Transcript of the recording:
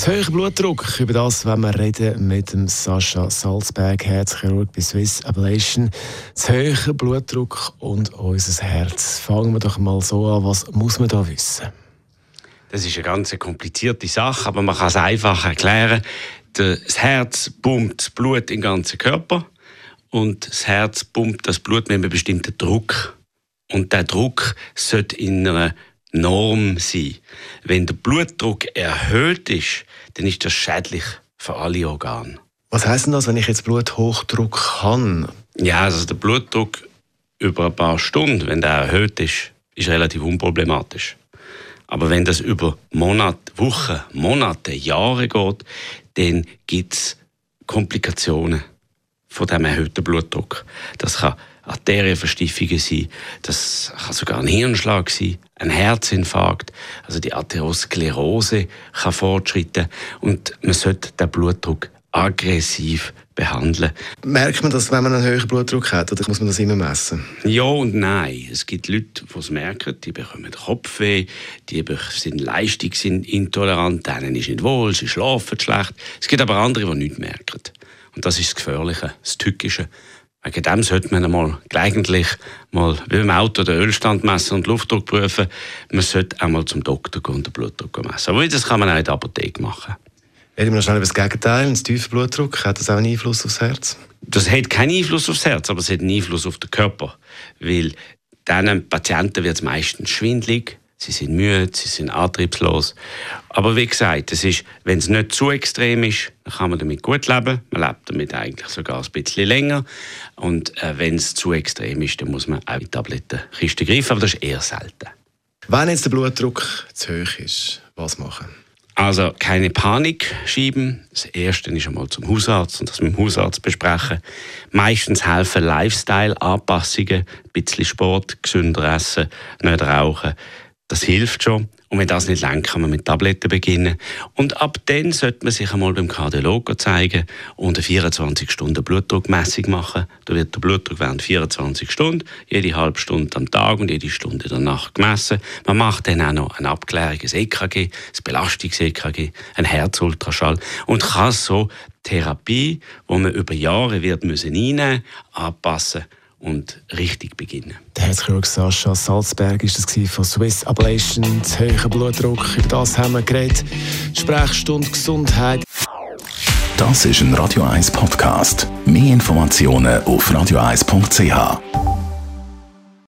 Zu hoher Blutdruck, über das wenn wir reden mit dem Sascha Salzberg, Herzchirurg bei Swiss Ablation. Zu hoher Blutdruck und unser Herz. Fangen wir doch mal so an, was muss man da wissen? Das ist eine ganz komplizierte Sache, aber man kann es einfach erklären. Das Herz pumpt Blut den ganzen Körper und das Herz pumpt das Blut mit einem bestimmten Druck. Und der Druck sollte in einer Norm sein. Wenn der Blutdruck erhöht ist, dann ist das schädlich für alle Organe. Was heißt denn das, wenn ich jetzt Bluthochdruck habe? Ja, also der Blutdruck über ein paar Stunden, wenn der erhöht ist, ist relativ unproblematisch. Aber wenn das über Monate, Wochen, Monate, Jahre geht, dann gibt es Komplikationen von dem erhöhten Blutdruck. Das kann Arterienverstiefungen sein, das kann sogar ein Hirnschlag sein, ein Herzinfarkt, also die Arteriosklerose kann fortschreiten und man sollte den Blutdruck aggressiv behandeln. Merkt man das, wenn man einen höheren Blutdruck hat, oder muss man das immer messen? Ja und nein. Es gibt Leute, die es merken, die bekommen Kopfweh, die sind leistungsintolerant, denen ist nicht wohl, sie schlafen schlecht. Es gibt aber andere, die nichts merken. Und das ist das Gefährliche, das Tückische. Wegen dem sollte man einmal gelegentlich mal wie im Auto den Ölstand messen und Luftdruck prüfen. Man sollte einmal zum Doktor gehen und den Blutdruck messen. Aber das kann man auch in der Apotheke machen. Reden wir noch schnell über das Gegenteil, ein tiefer Blutdruck. Hat das auch einen Einfluss aufs Herz? Das hat keinen Einfluss aufs Herz, aber es hat einen Einfluss auf den Körper. Weil diesen Patienten wird es meistens schwindlig, sie sind müde, sie sind antriebslos. Aber wie gesagt, es ist, wenn es nicht zu extrem ist, dann kann man damit gut leben. Man lebt damit eigentlich sogar ein bisschen länger. Und äh, wenn es zu extrem ist, dann muss man auch in Tablettenkiste greifen, aber das ist eher selten. Wenn jetzt der Blutdruck zu hoch ist, was machen? Also keine Panik schieben. Das Erste ist einmal zum Hausarzt und das mit dem Hausarzt besprechen. Meistens helfen Lifestyle-Anpassungen, ein bisschen Sport, gesünder essen, nicht rauchen. Das hilft schon. Und wenn das nicht lenkt, kann man mit Tabletten beginnen. Und ab dann sollte man sich einmal beim Kardiologen zeigen und eine 24-Stunden-Blutdruckmessung machen. Da wird der Blutdruck während 24 Stunden, jede halbe Stunde am Tag und jede Stunde der Nacht gemessen. Man macht dann auch noch eine Abklärung, ein EKG, ein Belastungs-EKG, ein Herzultraschall und kann so Therapie, die man über Jahre wird müssen einnehmen, anpassen und richtig beginnen. Der Herzchirurg Sascha Salzberg ist das von Swiss Ablation, hoher Blutdruck. Über das haben wir geredet. Sprechstunde Gesundheit. Das ist ein Radio 1 Podcast. Mehr Informationen auf radio1.ch.